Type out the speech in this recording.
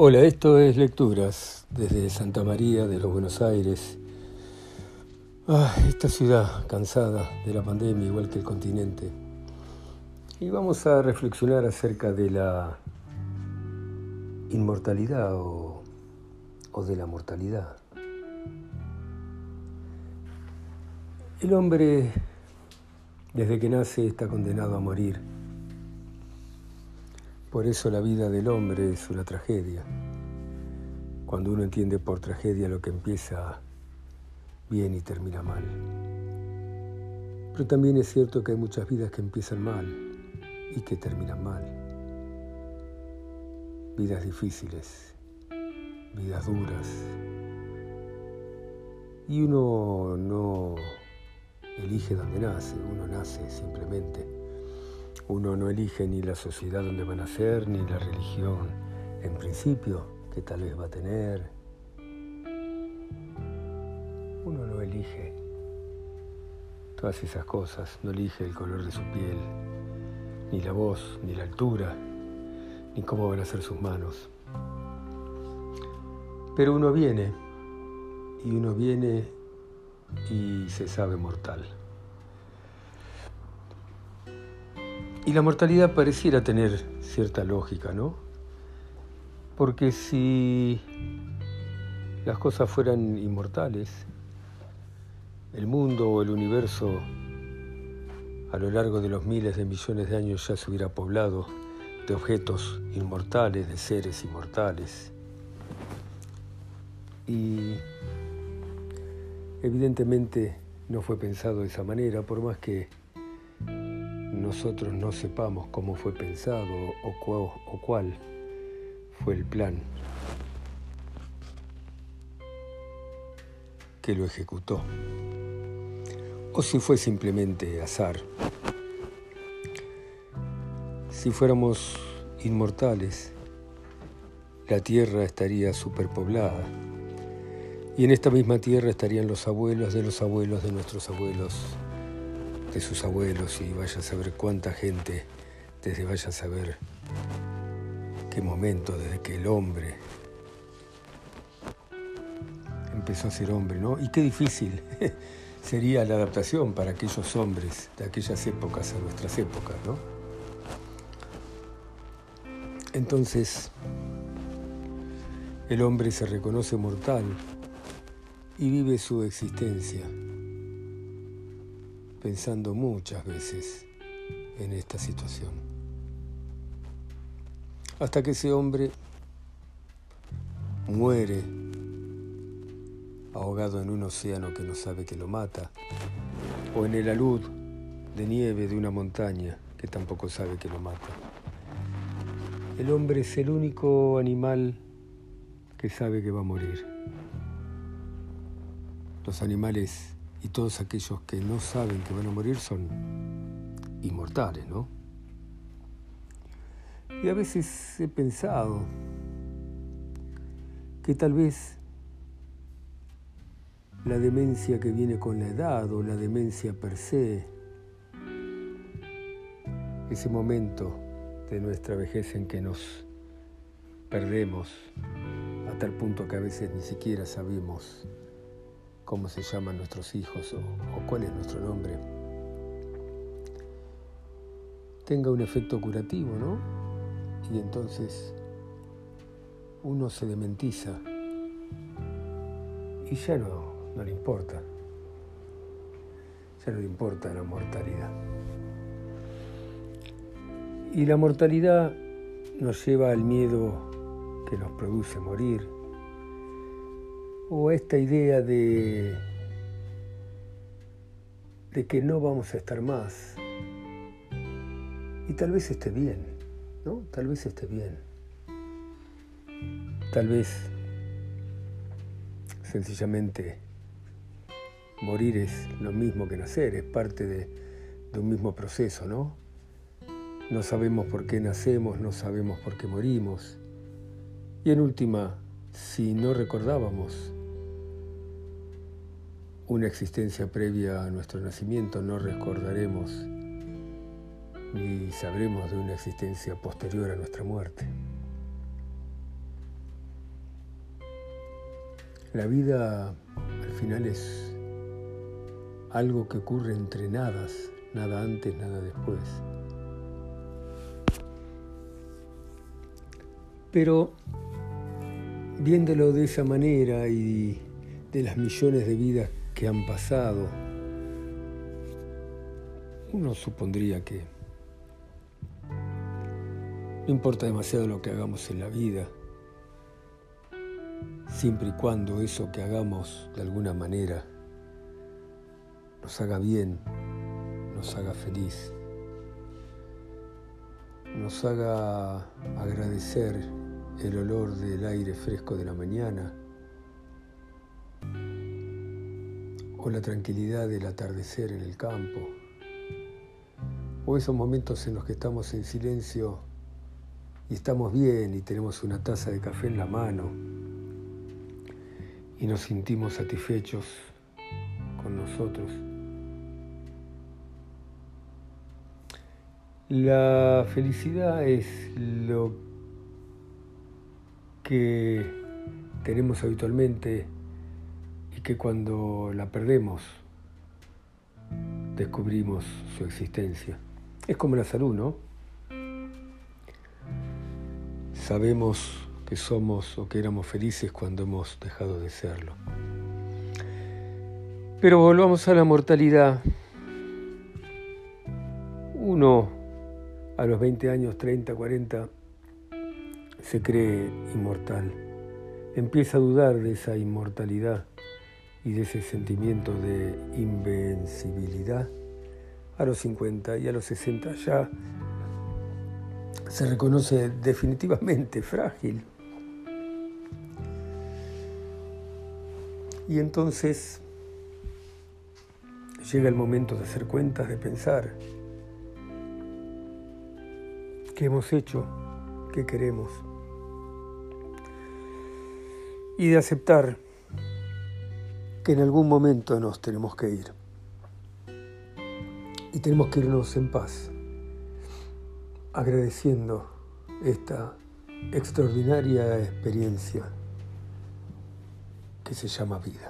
Hola, esto es Lecturas desde Santa María de los Buenos Aires. Ah, esta ciudad cansada de la pandemia, igual que el continente. Y vamos a reflexionar acerca de la inmortalidad o, o de la mortalidad. El hombre, desde que nace, está condenado a morir por eso la vida del hombre es una tragedia. Cuando uno entiende por tragedia lo que empieza bien y termina mal. Pero también es cierto que hay muchas vidas que empiezan mal y que terminan mal. Vidas difíciles, vidas duras. Y uno no elige dónde nace, uno nace simplemente. Uno no elige ni la sociedad donde va a nacer, ni la religión en principio que tal vez va a tener. Uno no elige todas esas cosas, no elige el color de su piel, ni la voz, ni la altura, ni cómo van a ser sus manos. Pero uno viene, y uno viene y se sabe mortal. Y la mortalidad pareciera tener cierta lógica, ¿no? Porque si las cosas fueran inmortales, el mundo o el universo a lo largo de los miles de millones de años ya se hubiera poblado de objetos inmortales, de seres inmortales. Y evidentemente no fue pensado de esa manera, por más que nosotros no sepamos cómo fue pensado o, cuál fue el plan que lo ejecutó, o si fue simplemente azar. Si fuéramos inmortales, la tierra estaría superpoblada. Y en esta misma tierra estarían los abuelos de los abuelos de nuestros abuelos de sus abuelos y vaya a saber cuánta gente, desde vaya a saber qué momento, desde que el hombre empezó a ser hombre, ¿no? Y qué difícil sería la adaptación para aquellos hombres de aquellas épocas a nuestras épocas, ¿no? Entonces, el hombre se reconoce mortal y vive su existencia pensando muchas veces en esta situación. Hasta que ese hombre muere ahogado en un océano que no sabe que lo mata, o en el alud de nieve de una montaña que tampoco sabe que lo mata. El hombre es el único animal que sabe que va a morir. Los animales y todos aquellos que no saben que van a morir son inmortales, ¿no? Y a veces he pensado que tal vez la demencia que viene con la edad o la demencia per se, ese momento de nuestra vejez en que nos perdemos a tal punto que a veces ni siquiera sabemos cómo se llaman nuestros hijos o, cuál es nuestro nombre, tenga un efecto curativo, ¿no? Y entonces uno se dementiza y ya no, no le importa, ya no le importa la mortalidad. Y la mortalidad nos lleva al miedo que nos produce morir, o esta idea de, de que no vamos a estar más. Y tal vez esté bien, ¿no? Tal vez esté bien. Tal vez sencillamente morir es lo mismo que nacer, es parte de, de un mismo proceso, ¿no? No sabemos por qué nacemos, no sabemos por qué morimos. Y en última, si no recordábamos una existencia previa a nuestro nacimiento, no recordaremos ni sabremos de una existencia posterior a nuestra muerte. La vida al final es algo que ocurre entre nadas, nada antes, nada después. Pero viéndolo de esa manera y de las millones de vidas que han pasado, uno supondría que no importa demasiado lo que hagamos en la vida, siempre y cuando eso que hagamos de alguna manera nos haga bien, nos haga feliz, nos haga agradecer el olor del aire fresco de la mañana o la tranquilidad del atardecer en el campo o esos momentos en los que estamos en silencio y estamos bien y tenemos una taza de café en la mano y nos sentimos satisfechos con nosotros. La felicidad es lo que tenemos habitualmente y que cuando la perdemos descubrimos su existencia. Es como la salud, ¿no? Sabemos que somos o que éramos felices cuando hemos dejado de serlo. Pero volvamos a la mortalidad. Uno a los 20 años, 30, 40, se cree inmortal. Empieza a dudar de esa inmortalidad y de ese sentimiento de invencibilidad a los 50 y a los 60 ya se reconoce definitivamente frágil. Y entonces llega el momento de hacer cuentas, de pensar qué hemos hecho, qué queremos, y de aceptar que en algún momento nos tenemos que ir y tenemos que irnos en paz, agradeciendo esta extraordinaria experiencia que se llama vida.